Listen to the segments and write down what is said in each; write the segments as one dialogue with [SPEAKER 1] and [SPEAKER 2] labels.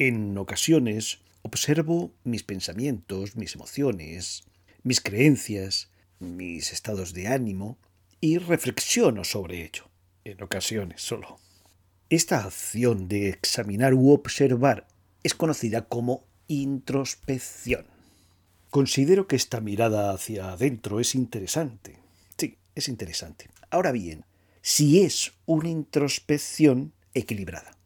[SPEAKER 1] En ocasiones observo mis pensamientos, mis emociones, mis creencias, mis estados de ánimo y reflexiono sobre ello, en ocasiones solo. Esta acción de examinar u observar es conocida como introspección. Considero que esta mirada hacia adentro es interesante. Sí, es interesante. Ahora bien, si es una introspección equilibrada.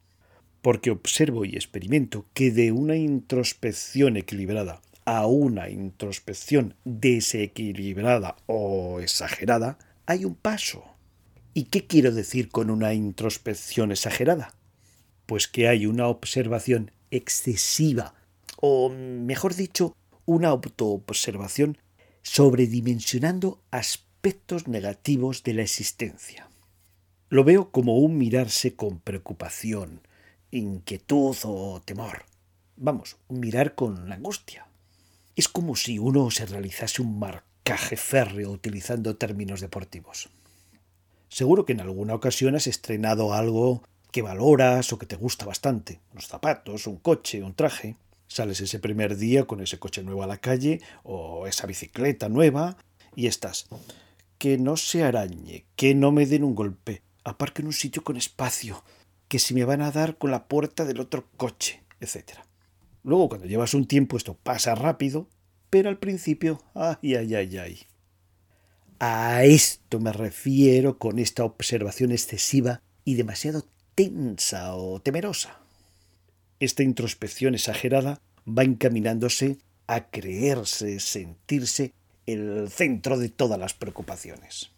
[SPEAKER 1] Porque observo y experimento que de una introspección equilibrada a una introspección desequilibrada o exagerada, hay un paso. ¿Y qué quiero decir con una introspección exagerada? Pues que hay una observación excesiva, o mejor dicho, una autoobservación sobredimensionando aspectos negativos de la existencia. Lo veo como un mirarse con preocupación, inquietud o temor. Vamos, mirar con angustia. Es como si uno se realizase un marcaje férreo utilizando términos deportivos. Seguro que en alguna ocasión has estrenado algo que valoras o que te gusta bastante. Unos zapatos, un coche, un traje. Sales ese primer día con ese coche nuevo a la calle o esa bicicleta nueva y estás. Que no se arañe, que no me den un golpe. Aparque en un sitio con espacio, que si me van a dar con la puerta del otro coche, etc. Luego, cuando llevas un tiempo, esto pasa rápido, pero al principio, ay, ay, ay, ay. A esto me refiero con esta observación excesiva y demasiado tensa o temerosa. Esta introspección exagerada va encaminándose a creerse, sentirse el centro de todas las preocupaciones.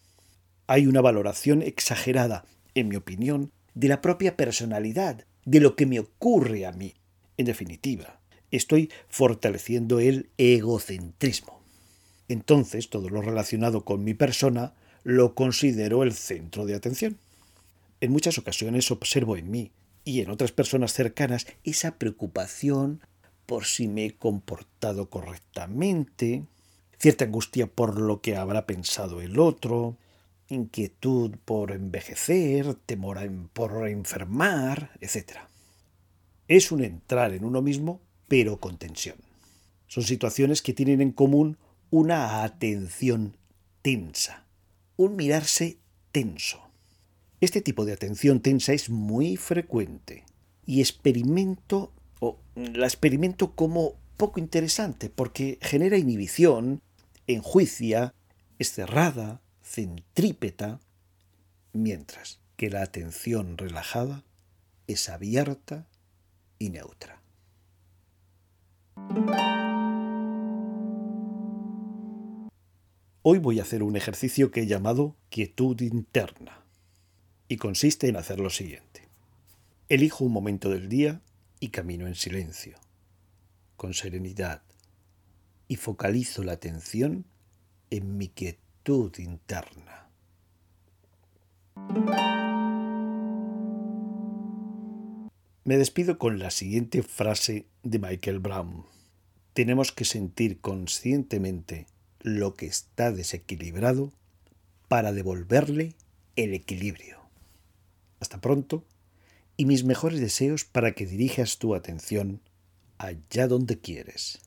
[SPEAKER 1] Hay una valoración exagerada, en mi opinión, de la propia personalidad, de lo que me ocurre a mí. En definitiva, estoy fortaleciendo el egocentrismo. Entonces, todo lo relacionado con mi persona lo considero el centro de atención. En muchas ocasiones observo en mí y en otras personas cercanas esa preocupación por si me he comportado correctamente, cierta angustia por lo que habrá pensado el otro, inquietud por envejecer, temor por enfermar, etc. Es un entrar en uno mismo, pero con tensión. Son situaciones que tienen en común una atención tensa, un mirarse tenso. Este tipo de atención tensa es muy frecuente y experimento o la experimento como poco interesante porque genera inhibición, enjuicia, es cerrada, centrípeta, mientras que la atención relajada es abierta y neutra. Hoy voy a hacer un ejercicio que he llamado quietud interna y consiste en hacer lo siguiente. Elijo un momento del día y camino en silencio, con serenidad, y focalizo la atención en mi quietud interna. Me despido con la siguiente frase de Michael Brown. Tenemos que sentir conscientemente lo que está desequilibrado para devolverle el equilibrio. Hasta pronto y mis mejores deseos para que dirijas tu atención allá donde quieres.